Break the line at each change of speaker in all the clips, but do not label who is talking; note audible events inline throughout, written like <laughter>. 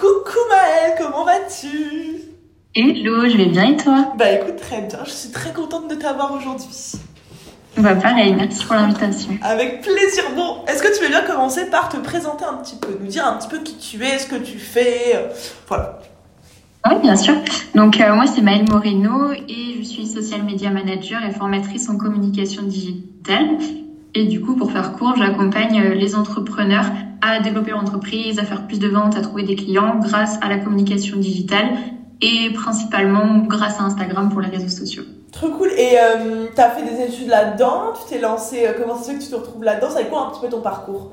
Coucou Maëlle, comment vas-tu?
Hello, je vais bien et toi?
Bah écoute, très bien, je suis très contente de t'avoir aujourd'hui.
Bah pareil, merci pour l'invitation.
Avec plaisir. Bon, est-ce que tu veux bien commencer par te présenter un petit peu, nous dire un petit peu qui tu es, ce que tu fais, euh, voilà.
Oui, bien sûr. Donc euh, moi c'est Maëlle Moreno et je suis social media manager et formatrice en communication digitale. Et du coup, pour faire court, j'accompagne euh, les entrepreneurs à développer leur entreprise, à faire plus de ventes, à trouver des clients grâce à la communication digitale et principalement grâce à Instagram pour les réseaux sociaux.
Trop cool. Et euh, tu as fait des études là-dedans? Tu t'es lancé, euh, comment c'est que tu te retrouves là-dedans? C'est quoi un petit peu ton parcours?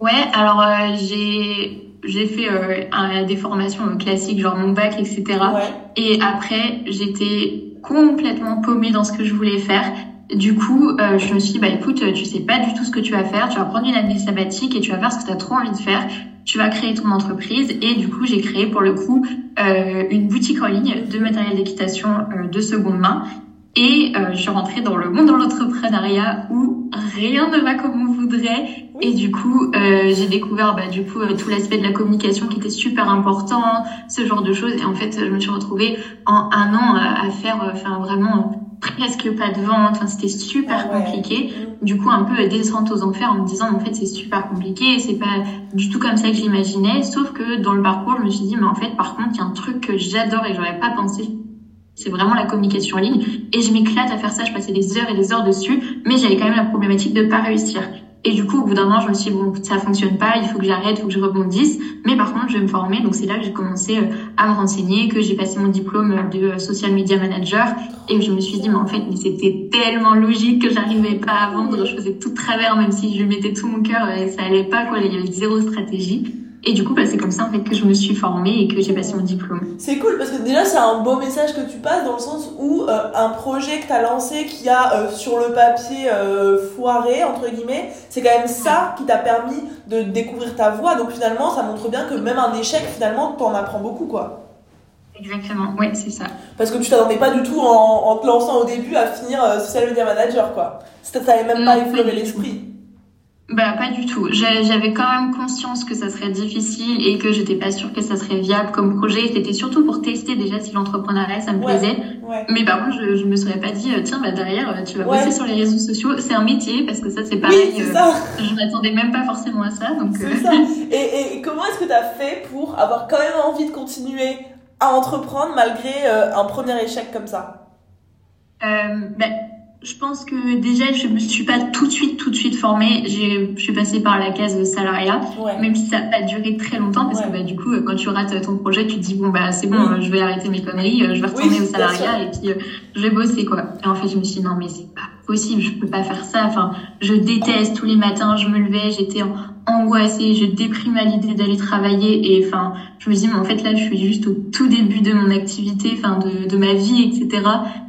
Ouais, alors euh, j'ai j'ai fait euh, des formations classiques, genre mon bac, etc.
Ouais.
Et après, j'étais complètement paumée dans ce que je voulais faire. Du coup, euh, je me suis dit, bah écoute, tu sais pas du tout ce que tu vas faire, tu vas prendre une année sabbatique et tu vas faire ce que tu as trop envie de faire. Tu vas créer ton entreprise et du coup, j'ai créé pour le coup euh, une boutique en ligne de matériel d'équitation euh, de seconde main. Et euh, je suis rentrée dans le monde de l'entrepreneuriat où rien ne va comme on voudrait. Et du coup, euh, j'ai découvert bah, du coup euh, tout l'aspect de la communication qui était super important, ce genre de choses. Et en fait, je me suis retrouvée en un an à, à faire, euh, enfin vraiment presque pas de vente. Enfin, c'était super
Ah ouais.
compliqué. Du coup, un peu descente aux enfers en me disant, en fait, c'est super compliqué. C'est pas du tout comme ça que j'imaginais. Sauf que dans le parcours, je me suis dit, mais en fait, par contre, il y a un truc que j'adore et j'aurais pas pensé. C'est vraiment la communication en ligne. Et je m'éclate à faire ça. Je passais des heures et des heures dessus. Mais j'avais quand même la problématique de pas réussir. Et du coup, au bout d'un an, je me suis dit, bon, ça fonctionne pas, il faut que j'arrête, il faut que je rebondisse. Mais par contre, je vais me former. Donc, c'est là que j'ai commencé euh, à me renseigner, que j'ai passé mon diplôme de euh, social media manager. Et je me suis dit, mais en fait, c'était tellement logique que j'arrivais pas à vendre. Je faisais tout de travers, même si je mettais tout mon cœur et ça allait pas, quoi. Il y avait zéro stratégie. Et du coup, bah, c'est comme ça, en fait, que je me suis formée et que j'ai passé mon diplôme.
C'est cool parce que déjà c'est un beau message que tu passes dans le sens où euh, un projet que tu as lancé qui a euh, sur le papier euh, foiré entre guillemets, c'est quand même ça qui t'a permis de découvrir ta voie. Donc finalement ça montre bien que même un échec finalement t'en apprends beaucoup quoi.
Exactement. Ouais, c'est ça.
Parce que tu t'attendais pas du tout en, en te lançant au début à finir social media manager quoi. Ça t'avait même pas
Non,
effleuré
pas du
l'esprit.
Bah pas du tout. J'a- J'avais quand même conscience que ça serait difficile et que j'étais pas sûre que ça serait viable comme projet. C'était surtout pour tester déjà si l'entrepreneuriat ça me
Ouais.
plaisait.
Ouais.
Mais par contre, je, je me serais pas dit euh, tiens bah derrière euh, tu vas
Ouais.
bosser sur les réseaux sociaux. C'est un métier parce que ça c'est pareil.
Oui,
euh,
ça.
je m'attendais même pas forcément à ça donc. euh,
C'est ça. Et, et- et comment est-ce que tu as fait pour avoir quand même envie de continuer à entreprendre malgré euh, un premier échec comme ça?
Euh, ben, je pense que déjà, je me suis pas tout de suite, tout de suite formée. J'ai, je suis passée par la case salariat,
Ouais.
même si ça a pas duré très longtemps, parce
Ouais.
que bah, du coup, euh, quand tu rates ton projet, tu te dis bon bah c'est bon,
Oui.
euh, je vais arrêter mes conneries, euh, je vais retourner
Oui,
au salariat et puis euh, je vais bosser quoi. Et en fait, je me suis dit non mais c'est pas possible, je peux pas faire ça. Enfin, je déteste tous les matins, je me levais, j'étais en- angoissée, je déprime à l'idée d'aller travailler et enfin, je me dis mais en fait là, je suis juste au tout début de mon activité, enfin de, de ma vie, etc.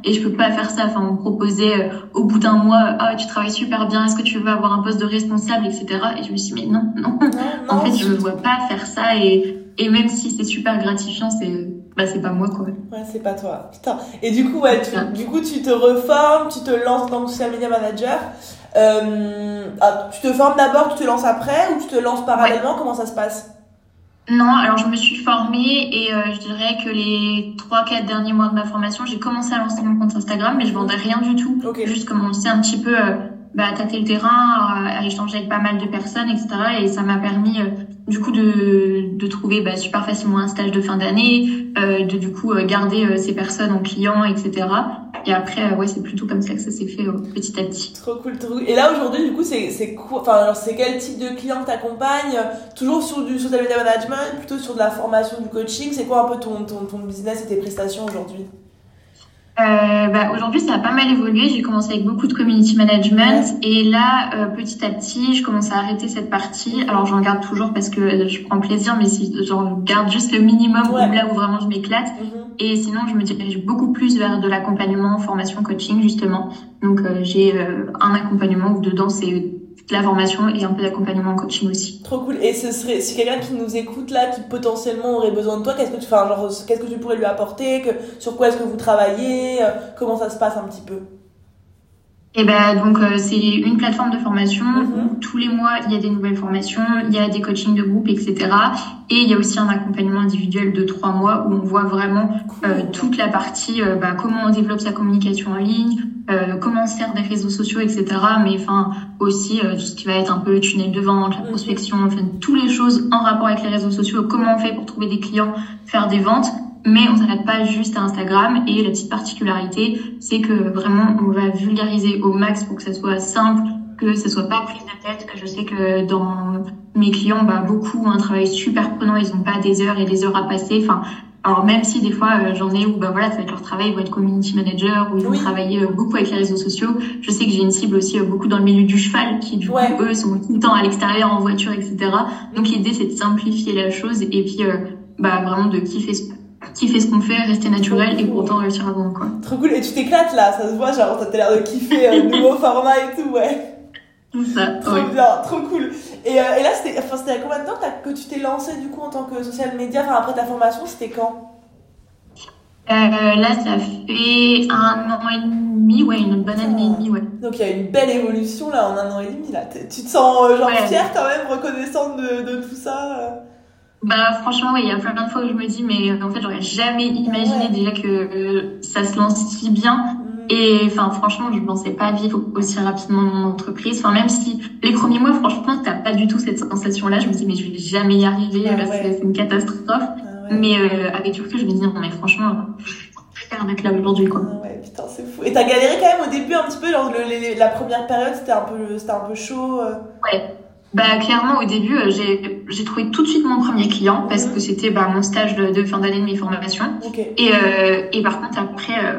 Et je peux pas faire ça. Enfin, on me proposait euh, au bout d'un mois, ah tu travailles super bien, est-ce que tu veux avoir un poste de responsable, etc. Et je me suis dit mais non, non.
Non, <laughs>
En fait, je me vois pas faire ça et et même si c'est super gratifiant, c'est bah c'est pas moi quoi.
Ouais, c'est pas toi. Putain. Et du coup, ouais, tu, du coup, tu te reformes, tu te lances tant que social media manager. Euh, ah, tu te formes d'abord, tu te lances après ou tu te lances parallèlement? Comment ça se passe?
Non, alors je me suis formée et euh, je dirais que les trois quatre derniers mois de ma formation, j'ai commencé à lancer mon compte Instagram, mais je vendais rien du tout.
Ok.
Juste commencer un petit peu euh, bah, à tâter le terrain, à, à échanger avec pas mal de personnes, etc. Et ça m'a permis euh, du coup de, de trouver bah, super facilement un stage de fin d'année, euh, de du coup euh, garder euh, ces personnes en client, etc. Et après, euh, ouais, c'est plutôt comme ça que ça s'est fait euh, petit à petit.
Trop cool, trop cool. Et là, aujourd'hui, du coup, c'est Enfin, quel type de client que t'accompagnes? Toujours sur du social media management, plutôt sur de la formation, du coaching C'est quoi un peu ton, ton business et tes prestations aujourd'hui?
Euh, bah, aujourd'hui, ça a pas mal évolué. J'ai commencé avec beaucoup de community management et là, euh, petit à petit, je commence à arrêter cette partie. Alors, j'en garde toujours parce que je prends plaisir, mais si j'en garde juste le minimum
Ouais.
ou là où vraiment je m'éclate. Et sinon, je me dirige beaucoup plus vers de l'accompagnement, formation, coaching, justement. Donc, euh, j'ai euh, un accompagnement où dedans, c'est la formation et un peu d'accompagnement en coaching aussi.
Trop cool. Et ce serait, si quelqu'un qui nous écoute là, qui potentiellement aurait besoin de toi, qu'est-ce que tu fais genre, qu'est-ce que tu pourrais lui apporter que, Sur quoi est-ce que vous travaillez euh, Comment ça se passe un petit peu?
Et ben donc euh, c'est une plateforme de formation où mhm. tous les mois il y a des nouvelles formations, il y a des coachings de groupe, etc. Et il y a aussi un accompagnement individuel de trois mois où on voit vraiment euh, toute la partie euh, bah, comment on développe sa communication en ligne, comment on sert des réseaux sociaux, etc. Mais enfin aussi tout ce qui va être un peu tunnel de vente, la mhm. prospection, enfin toutes les choses en rapport avec les réseaux sociaux, comment on fait pour trouver des clients, faire des ventes mais on s'arrête pas juste à Instagram. Et la petite particularité, c'est que vraiment, on va vulgariser au max pour que ça soit simple, que ça soit pas prise de tête. Je sais que dans mes clients, bah, beaucoup ont un travail super prenant, ils ont pas des heures et des heures à passer. Enfin, alors même si des fois euh, j'en ai où bah voilà ça va être leur travail, ils vont être community manager ou ils vont travailler euh, beaucoup avec les réseaux sociaux. Je sais que j'ai une cible aussi euh, beaucoup dans le milieu du cheval qui du coup eux sont tout le temps à l'extérieur en voiture etc. Donc l'idée c'est de simplifier la chose et puis bah vraiment de kiffer kiffer ce qu'on fait, rester naturel et pourtant réussir à vendre quoi.
Trop cool. Et tu t'éclates là, ça se voit, genre t'as l'air de kiffer le <laughs> nouveau format et tout, ouais.
Ça.
Trop bien, trop cool. Et, euh, et là, c'était enfin, à combien de temps que tu t'es lancé du coup en tant que social media? Enfin, après ta formation, c'était quand?
Euh, là, ça fait un an et demi, ouais, une bonne année et demie, ouais.
Donc il y a une belle évolution là en un an et demi là. Tu te sens euh, genre fière quand même, reconnaissante de, de tout ça
bah franchement oui, il y a plein de fois où je me dis mais en fait j'aurais jamais imaginé déjà que euh, ça se lance si bien. Et enfin franchement je pensais pas vivre aussi rapidement mon entreprise. Enfin même si les premiers mois franchement t'as pas du tout cette sensation là, je me dis mais je vais jamais y arriver parce que c'est une catastrophe. Ah mais euh, avec recul je me dis non mais franchement faire un là aujourd'hui quoi.
Ah ouais putain c'est fou. Et t'as galéré quand même au début un petit peu genre le, la première période c'était un peu c'était un peu chaud. Euh.
Ouais. Bah clairement au début euh, j'ai j'ai trouvé tout de suite mon premier client parce que c'était bah, mon stage de, de, fin d'année de mes formations et euh, et par contre après euh,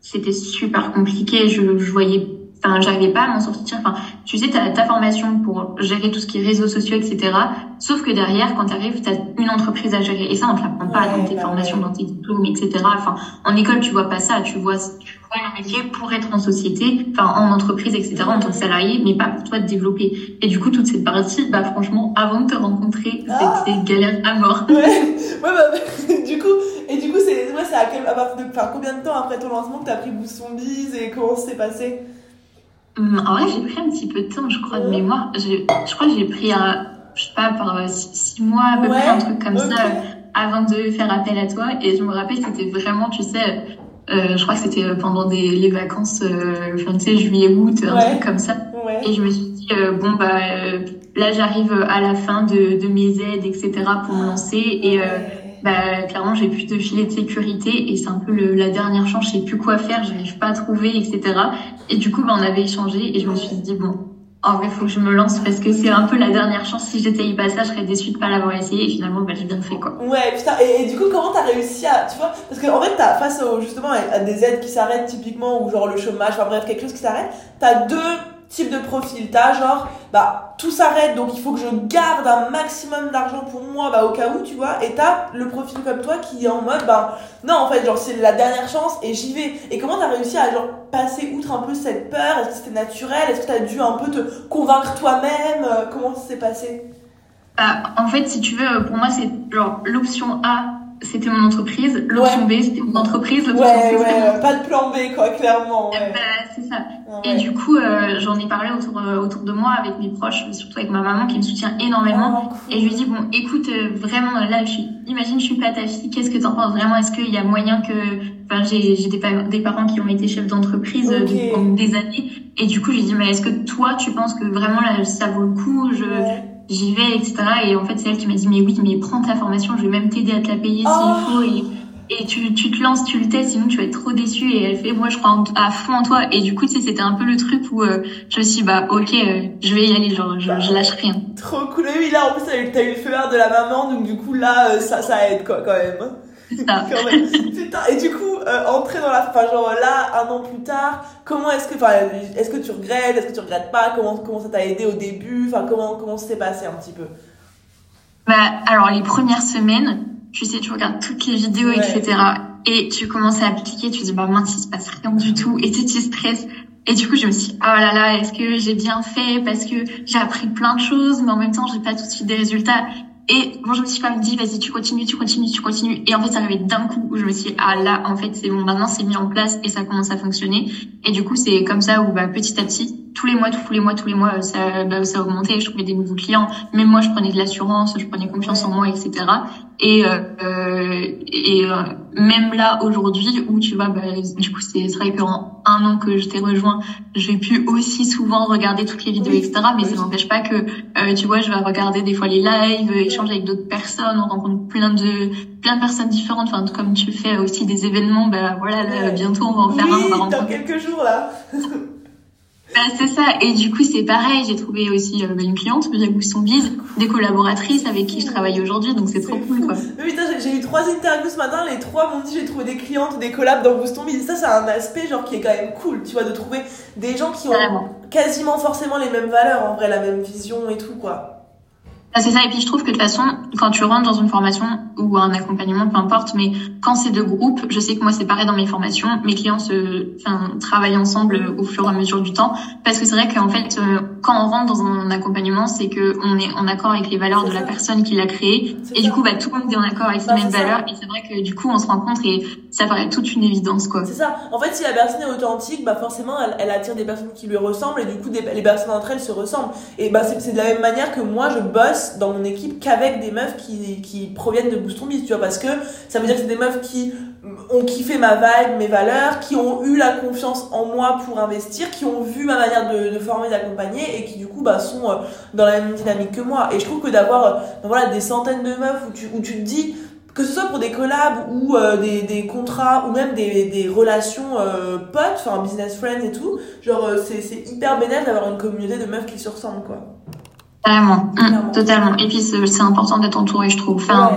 c'était super compliqué je, je voyais enfin j'arrivais pas à m'en sortir. Enfin tu sais t'as ta formation pour gérer tout ce qui est réseaux sociaux etc sauf que derrière quand t'arrives t'as une entreprise à gérer. Et ça on te l'apprend pas dans tes bah formations dans tes diplômes etc enfin en école tu vois pas ça. Tu vois tu vois un métier pour être en société enfin en entreprise etc en tant que salarié mais pas pour toi te développer. Et du coup toute cette partie bah franchement avant de te rencontrer ah. c'était galère à mort.
Ouais. Ouais bah, quel, à partir de enfin, combien de temps après ton lancement que t'as pris Bousson Bise et comment s'est passé
Hum, en vrai, j'ai pris un petit peu de temps, je crois, de mémoire. Je, je crois que j'ai pris, un, je sais pas, euh, six, mois à peu près, un truc comme ça, avant de faire appel à toi. Et je me rappelle, c'était vraiment, tu sais, euh, je crois que c'était pendant des, les vacances, euh, enfin, tu sais, juillet, août, un truc comme ça. Et je me suis dit, euh, bon, bah, euh, là, j'arrive à la fin de, de mes aides, etc., pour me lancer. Et bah, clairement, j'ai plus de filet de sécurité et c'est un peu le, la dernière chance, je sais plus quoi faire, j'arrive pas à trouver, etc. Et du coup, bah, on avait échangé et je me suis dit, bon, en vrai, faut que je me lance parce que c'est un peu la dernière chance. Si j'étais pas ça, je serais déçue de pas l'avoir essayé et finalement, bah, j'ai bien fait, quoi.
Ouais, putain. Et, du coup, comment t'as réussi à, tu vois, parce qu'en fait, t'as, face au, justement, à des aides qui s'arrêtent typiquement ou genre le chômage, enfin bref, quelque chose qui s'arrête, t'as deux type de profil. T'as genre, bah, tout s'arrête, donc il faut que je garde un maximum d'argent pour moi, bah, au cas où, tu vois. Et t'as le profil comme toi qui est en mode, bah, non, en fait, genre, c'est la dernière chance et j'y vais. Et comment t'as réussi à, genre, passer outre un peu cette peur? Est-ce que c'était naturel? Est-ce que t'as dû un peu te convaincre toi-même? Euh, Comment ça s'est passé?
Bah, En fait, si tu veux, pour moi, c'est genre l'option A c'était mon entreprise. L'option B, c'était mon entreprise.
Ouais, ouais, pas de plan B, quoi, clairement. Ouais.
Bah, c'est ça. Et du coup, euh, j'en ai parlé autour, euh, autour de moi avec mes proches, surtout avec ma maman qui me soutient énormément. Oh, et je lui dis, bon, écoute, euh, vraiment, là, je suis, imagine, je suis pas ta fille, qu'est-ce que t'en penses? Vraiment? Est-ce qu'il y a moyen que, enfin, j'ai, j'ai des, des, parents qui ont été chefs d'entreprise pendant des années. Et du coup, j'ai dit, mais est-ce que toi, tu penses que vraiment, là, ça vaut le coup? Je, j'y vais, etc. Et en fait, c'est elle qui m'a dit, mais oui, mais prends ta formation, je vais même t'aider à te la payer s'il oh. faut. Et, et tu, tu te lances, tu le testes, sinon tu vas être trop déçu. Et elle fait, moi, je crois à fond en toi. Et du coup, tu sais, c'était un peu le truc où euh, je me suis dit, bah, ok, euh, je vais y aller, genre, je, je lâche rien.
Trop cool. Et oui, là, en plus, t'as eu, le feu vert de la maman, donc du coup, là, euh, ça, ça aide, quoi, quand même.
Ça. <laughs>
Putain. Et du coup, entrer dans la, enfin, genre là, un an plus tard, comment est-ce que, enfin, est-ce que tu regrettes, est-ce que tu regrettes pas, comment, comment ça t'a aidé au début, enfin, comment, comment ça s'est passé un petit peu?
Bah, alors, les premières semaines, tu sais, tu regardes toutes les vidéos, etc. Et tu commences à appliquer, tu dis, bah mince, il se passe rien du tout. Et tu, tu stresses. Et du coup, je me suis dit, oh là là, est-ce que j'ai bien fait? Parce que j'ai appris plein de choses, mais en même temps, j'ai pas tout de suite des résultats. Et bon, je me suis quand même dit, vas-y, tu continues, tu continues, tu continues. Et en fait, ça arrivait d'un coup où je me suis dit, ah là, en fait, c'est bon, maintenant c'est mis en place et ça commence à fonctionner. Et du coup, c'est comme ça où, bah, petit à petit, tous les mois, tous les mois, tous les mois, ça, bah, ça augmentait. Je trouvais des nouveaux clients. Même moi, je prenais de l'assurance, je prenais confiance en moi, etc. Et, euh, et euh, même là, aujourd'hui, où tu vois, bah, du coup, c'est vrai qu'en un an que je t'ai rejoint, j'ai pu aussi souvent regarder toutes les vidéos, etc. Mais ça n'empêche pas que, euh, tu vois, je vais regarder des fois les lives, échanger avec d'autres personnes, on rencontre plein de plein de personnes différentes. Enfin, comme tu fais aussi des événements, bah voilà, bientôt on va en faire un.
On va dans quelques jours là. <laughs>
Bah, c'est ça. Et du coup, c'est pareil. J'ai trouvé aussi euh, une cliente via Bousson Biz, des collaboratrices avec qui je travaille aujourd'hui. Donc, c'est trop cool, quoi. <laughs>
Mais putain, j'ai eu trois interviews ce matin. Les trois m'ont dit j'ai trouvé des clientes, des collabs dans Bousson Biz. Ça, c'est un aspect, genre, qui est quand même cool, tu vois, de trouver des gens qui ont quasiment forcément les mêmes valeurs, en vrai, la même vision et tout, quoi.
Ah, c'est ça. Et puis je trouve que de toute façon, quand tu rentres dans une formation ou un accompagnement, peu importe, mais quand c'est de groupe, je sais que moi c'est pareil dans mes formations, mes clients se, enfin, travaillent ensemble au fur et à mesure du temps, parce que c'est vrai qu'en fait, euh, quand on rentre dans un accompagnement, c'est que on est en accord avec les valeurs de la personne qui l'a créé, et du coup, bah tout le monde est en accord avec ces bah, mêmes valeurs, et c'est vrai que du coup, on se rencontre et ça paraît toute une évidence, quoi.
C'est ça. En fait, si la personne est authentique, bah forcément, elle, attire des personnes qui lui ressemblent, et du coup, les personnes entre elles se ressemblent. Et bah c'est de la même manière que moi, je bosse dans mon équipe qu'avec des meufs qui, qui proviennent de Boost Biz, tu vois, parce que ça veut dire que c'est des meufs qui ont kiffé ma vibe, mes valeurs, qui ont eu la confiance en moi pour investir, qui ont vu ma manière de, de former, d'accompagner et qui du coup bah, sont euh, dans la même dynamique que moi. Et je trouve que d'avoir euh, voilà, des centaines de meufs où tu, où tu te dis, que ce soit pour des collabs ou euh, des, des contrats ou même des, des relations potes, enfin business friends et tout, genre c'est hyper bénéfique d'avoir une communauté de meufs qui se ressemblent quoi.
Totalement, mmh, totalement. Et puis c'est important d'être entouré, je trouve. Enfin,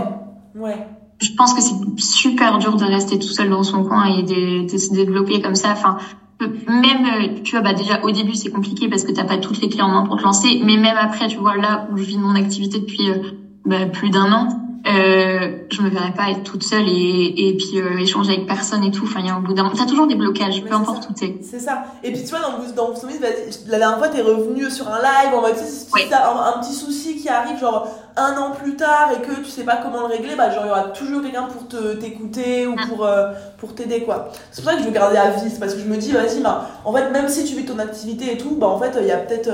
ouais. Je pense que c'est super dur de rester tout seul dans son coin et de, de se développer comme ça. Enfin, même, euh, tu vois, bah déjà au début c'est compliqué parce que t'as pas toutes les clés en main pour te lancer, mais même après, tu vois, là où je vis mon activité depuis euh, bah, plus d'un an, euh, je me verrais pas être toute seule et, et puis euh, échanger avec personne et tout. Enfin, il y a un bout d'un T'as toujours des blocages, peu importe où t'es.
C'est ça. Et puis tu vois, dans, dans la dernière fois, t'es revenu sur un live en mode, t'as un, petit souci qui arrive, genre un an plus tard et que tu sais pas comment le régler, bah genre il y aura toujours quelqu'un pour te t'écouter ou pour euh, pour t'aider quoi. C'est pour ça que je veux garder à vie, c'est parce que je me dis vas-y bah en fait même si tu fais ton activité et tout, bah en fait il y a peut-être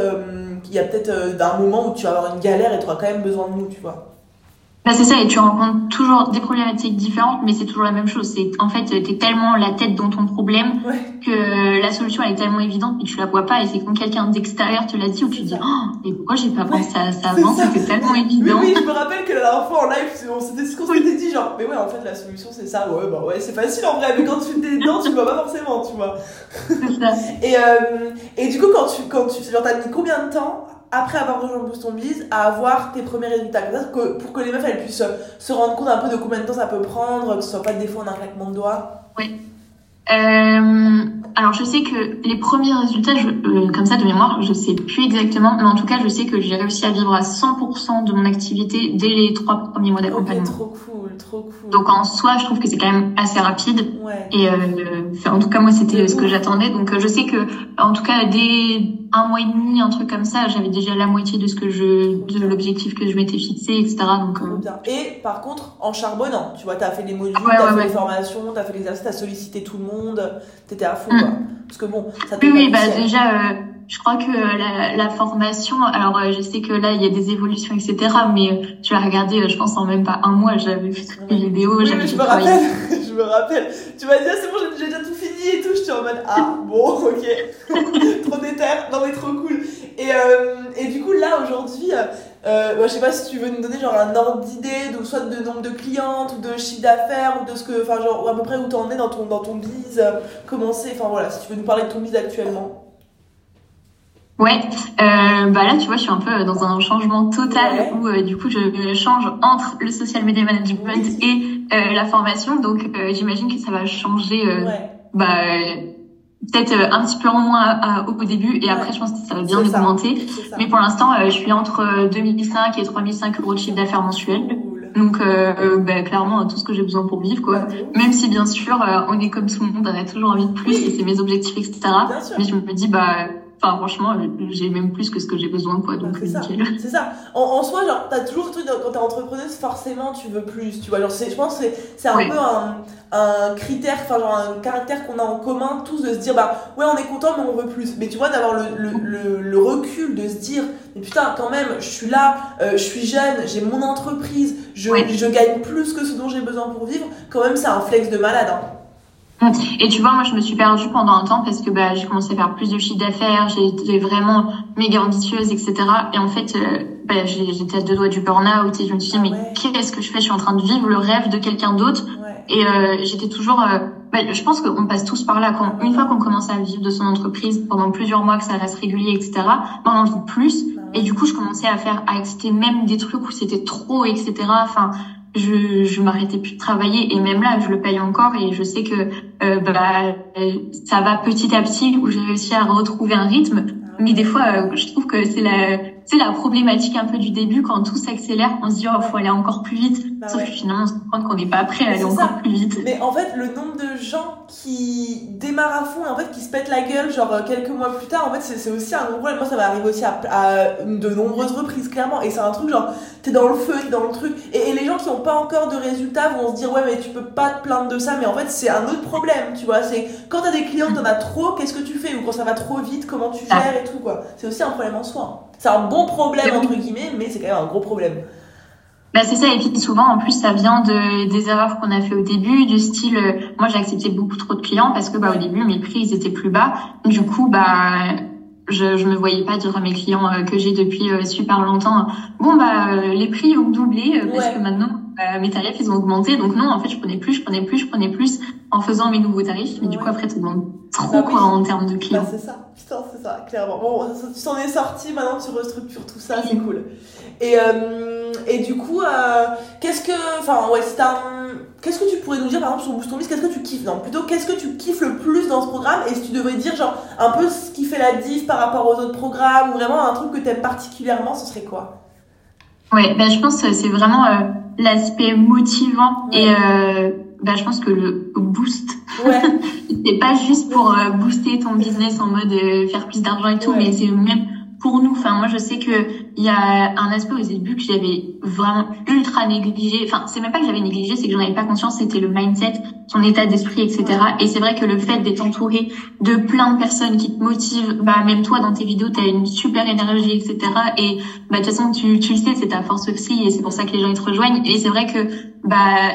il y a peut-être d'un moment où tu vas avoir une galère et tu auras quand même besoin de nous, tu vois.
Bah, c'est ça, et tu rencontres toujours des problématiques différentes, mais c'est toujours la même chose. C'est en fait, t'es tellement la tête dans ton problème que la solution elle est tellement évidente, mais tu la vois pas. Et c'est quand quelqu'un d'extérieur te l'a dit, ou tu te dis, oh, mais pourquoi j'ai pas pensé à ça avant? C'était tellement évident.
Oui, oui, je me rappelle que la dernière fois en live, qu'on s'était dit, genre, mais ouais, en fait, la solution c'est ça. Ouais, bah ouais, c'est facile en vrai, mais quand tu t'es dedans, tu vois pas forcément, tu vois. Ça. et euh, et du coup, quand tu quand tu genre t'as mis combien de temps après avoir rejoint Boost on Biz, à avoir tes premiers résultats. Que, pour que les meufs elles puissent se rendre compte un peu de combien de temps ça peut prendre, que ce soit pas des fois en un claquement de doigts.
Oui. Euh, alors je sais que les premiers résultats, je, euh, comme ça de mémoire, je sais plus exactement, mais en tout cas je sais que j'ai réussi à vivre à 100% de mon activité dès les trois premiers mois d'accompagnement.
trop cool, trop cool.
Donc en soi, je trouve que c'est quand même assez rapide. Ouais. Et euh, en tout cas moi c'était ce que j'attendais. Donc euh, je sais que en tout cas dès un mois et demi, un truc comme ça, j'avais déjà la moitié de ce que je, de l'objectif que je m'étais fixé, etc. Donc
euh... bien. Et par contre en charbonnant, tu vois, t'as fait les modules, t'as fait les formations, t'as fait les exercices, t'as sollicité tout le monde, t'étais à fond. Quoi. Mm. Parce que bon, ça
Oui, oui, bah déjà, euh, je crois que la, la formation, alors euh, je sais que là il y a des évolutions, etc. Mais euh, tu as regardé, je pense en même pas un mois, j'avais fait toutes les vidéos,
oui, je me rappelle, <laughs> je me rappelle. Tu m'as dit ah, c'est bon, j'ai déjà tout fini et tout. J'étais en mode ah bon, ok, <laughs> trop déter, non mais trop cool. Et et du coup là aujourd'hui. Euh, je sais pas si tu veux nous donner genre un ordre d'idée, de, soit de nombre de clientes, ou de chiffre d'affaires, ou de ce que, enfin genre à peu près où t'en es dans ton, dans ton biz, euh, comment c'est, enfin voilà, si tu veux nous parler de ton biz actuellement.
Ouais, euh, bah là tu vois je suis un peu dans un changement total où euh, du coup je change entre le social media management et euh, la formation donc j'imagine que ça va changer bah peut-être euh, un petit peu en moins au début et après je pense que ça va bien augmenter. Mais pour l'instant euh, je suis entre 2005 euh, et 3005 euros de chiffre d'affaires mensuel. Donc bah, clairement tout ce que j'ai besoin pour vivre quoi. Même si bien sûr on est comme tout le monde on a toujours envie de plus et c'est mes objectifs etc mais je me dis bah enfin franchement, j'ai même plus que ce que j'ai besoin, quoi. Donc
c'est ça. <laughs> C'est ça. En, en, soi, genre, t'as toujours ce truc quand t'es entrepreneuse, forcément, tu veux plus. Tu vois, genre, je pense que c'est un peu un, un critère, enfin genre un caractère qu'on a en commun tous de se dire bah ouais on est content mais on veut plus. Mais tu vois d'avoir le, le, le, recul de se dire mais putain quand même je suis là, euh, je suis jeune, j'ai mon entreprise, je, je gagne plus que ce dont j'ai besoin pour vivre. Quand même c'est un flex de malade. Hein.
Et tu vois, moi, je me suis perdue pendant un temps parce que bah, j'ai commencé à faire plus de chiffre d'affaires, j'ai été vraiment méga ambitieuse, etc. Et en fait, euh, bah, j'étais à deux doigts du burn-out et je me suis dit, mais qu'est-ce que je fais? Je suis en train de vivre le rêve de quelqu'un d'autre. Et euh, j'étais toujours... Euh, bah, je pense qu'on passe tous par là. Quand, une fois qu'on commence à vivre de son entreprise pendant plusieurs mois, que ça reste régulier, etc., bah, on en vit plus. Et du coup, je commençais à faire, à accepter même des trucs où c'était trop, etc. Enfin, je, je m'arrêtais plus de travailler et même là je le paye encore et je sais que euh, bah, ça va petit à petit où j'ai réussi à retrouver un rythme. Mais des fois euh, je trouve que c'est la c'est la problématique un peu du début quand tout s'accélère on se dit oh faut aller encore plus vite. Bah sauf que finalement on se rend compte qu'on n'est pas prêt à aller encore plus vite.
Mais en fait le nombre de gens qui démarrent à fond et en fait qui se pètent la gueule genre euh, quelques mois plus tard en fait c'est aussi un gros problème. Moi ça m'est arrivé aussi à, à, de nombreuses reprises clairement. Et c'est un truc genre t'es dans le feu t'es dans le truc. Et, et les gens qui ont pas encore de résultats vont se dire ouais mais tu peux pas te plaindre de ça. Mais en fait c'est un autre problème tu vois. C'est quand t'as des clients t'en as trop qu'est-ce que tu fais? Ou quand ça va trop vite comment tu gères et tout quoi. C'est aussi un problème en soi c'est un bon problème entre guillemets mais c'est quand même un gros problème.
Bah c'est ça et puis souvent en plus ça vient de des erreurs qu'on a fait au début du style euh, moi j'ai accepté beaucoup trop de clients parce que bah au début mes prix ils étaient plus bas. Du coup bah je, je me voyais pas dire à mes clients euh, que j'ai depuis euh, super longtemps bon bah les prix ont doublé parce que maintenant euh, mes tarifs ils ont augmenté. Donc non en fait je prenais plus je prenais plus je prenais plus en faisant mes nouveaux tarifs. Mais du coup après ça demande trop bah quoi en termes de clients. bah,
c'est ça. Putain c'est ça clairement. Bon tu t'en es sorti maintenant tu restructures tout ça c'est cool. Et euh, et du coup euh, qu'est-ce que enfin ouais c'est un qu'est-ce que tu pourrais nous dire par exemple sur Boost qu'est-ce que tu kiffes? Non plutôt qu'est-ce que tu kiffes le plus dans ce programme? Et si tu devrais dire genre un peu ce qui fait la diff par rapport aux autres programmes ou vraiment un truc que tu aimes particulièrement ce serait quoi?
Ouais ben je pense que c'est vraiment l'aspect motivant et euh, bah, je pense que le boost ouais. <laughs> c'est pas juste pour euh, booster ton business en mode euh, faire plus d'argent et tout mais c'est même pour nous. Enfin, moi, je sais que il y a un aspect au début que j'avais vraiment ultra négligé. Enfin, c'est même pas que j'avais négligé, c'est que j'en avais pas conscience. C'était le mindset, son état d'esprit, etc. Et c'est vrai que le fait d'être entouré de plein de personnes qui te motivent, bah même toi dans tes vidéos, t'as une super énergie, etc. Et bah de toute façon, tu, tu le sais, c'est ta force aussi, et c'est pour ça que les gens ils te rejoignent. Et c'est vrai que bah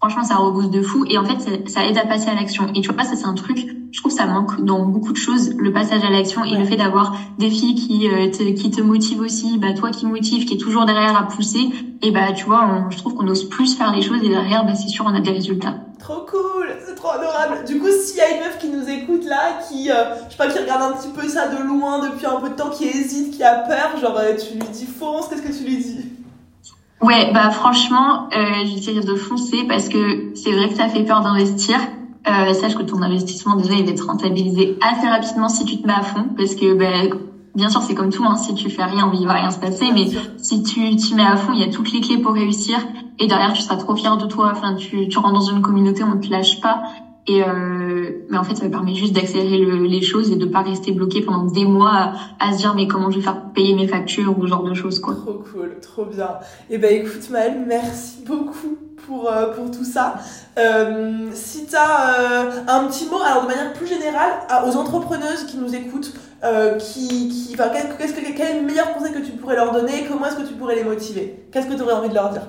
franchement, ça rebooste de fou. Et en fait, ça, ça aide à passer à l'action. Et tu vois, ça c'est un truc je trouve que ça manque dans beaucoup de choses le passage à l'action et le fait d'avoir des filles qui euh, te, qui te motivent aussi. Bah toi qui motive qui est toujours derrière à pousser. Et bah tu vois je trouve qu'on ose plus faire les choses. Et derrière bah c'est sûr on a des résultats.
Trop cool. C'est trop adorable. Du coup s'il y a une meuf qui nous écoute là qui euh, je sais pas qui regarde un petit peu ça de loin depuis un peu de temps qui hésite qui a peur genre euh, tu lui dis fonce qu'est-ce que tu lui dis?
Ouais, bah franchement, euh, j'essaie de foncer parce que c'est vrai que ça fait peur d'investir. Euh, sache que ton investissement déjà il va être rentabilisé assez rapidement si tu te mets à fond parce que ben, bien sûr c'est comme tout hein, si tu fais rien il va rien se passer mais si tu t'y mets à fond il y a toutes les clés pour réussir et derrière tu seras trop fier de toi. Enfin tu, tu rentres dans une communauté on ne te lâche pas et euh, mais en fait ça me permet juste d'accélérer les choses et de pas rester bloqué pendant des mois à, se dire mais comment je vais faire payer mes factures ou ce genre de choses quoi.
Trop cool trop bien. Et eh ben écoute Maëlle merci beaucoup pour, euh, pour tout ça. Euh, si tu as euh, un petit mot, alors de manière plus générale, aux entrepreneuses qui nous écoutent, qui, qui, enfin, qu'est-ce que, quel est le meilleur conseil que tu pourrais leur donner? Comment est-ce que tu pourrais les motiver? Qu'est-ce que tu aurais envie de leur dire?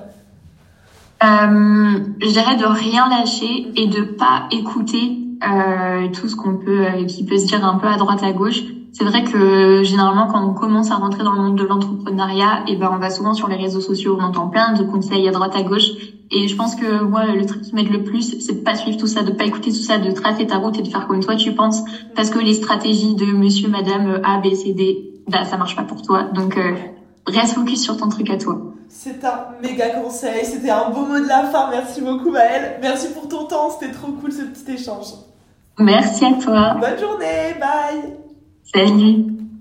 Je dirais de rien lâcher et de pas écouter tout ce qu'on peut, qui peut se dire un peu à droite à gauche c'est vrai que généralement quand on commence à rentrer dans le monde de l'entrepreneuriat, et eh ben on va souvent sur les réseaux sociaux, on entend plein de conseils à droite à gauche. Et je pense que moi le truc qui m'aide le plus, c'est de pas suivre tout ça, de pas écouter tout ça, de tracer ta route et de faire comme toi tu penses, parce que les stratégies de Monsieur, Madame A, B, C, D, bah ça marche pas pour toi. Donc euh, reste focus sur ton truc à toi.
C'est un méga conseil, c'était un beau mot de la fin. Merci beaucoup Maëlle. Merci pour ton temps, c'était trop cool ce petit échange.
Merci à toi.
Bonne journée, bye.
Salut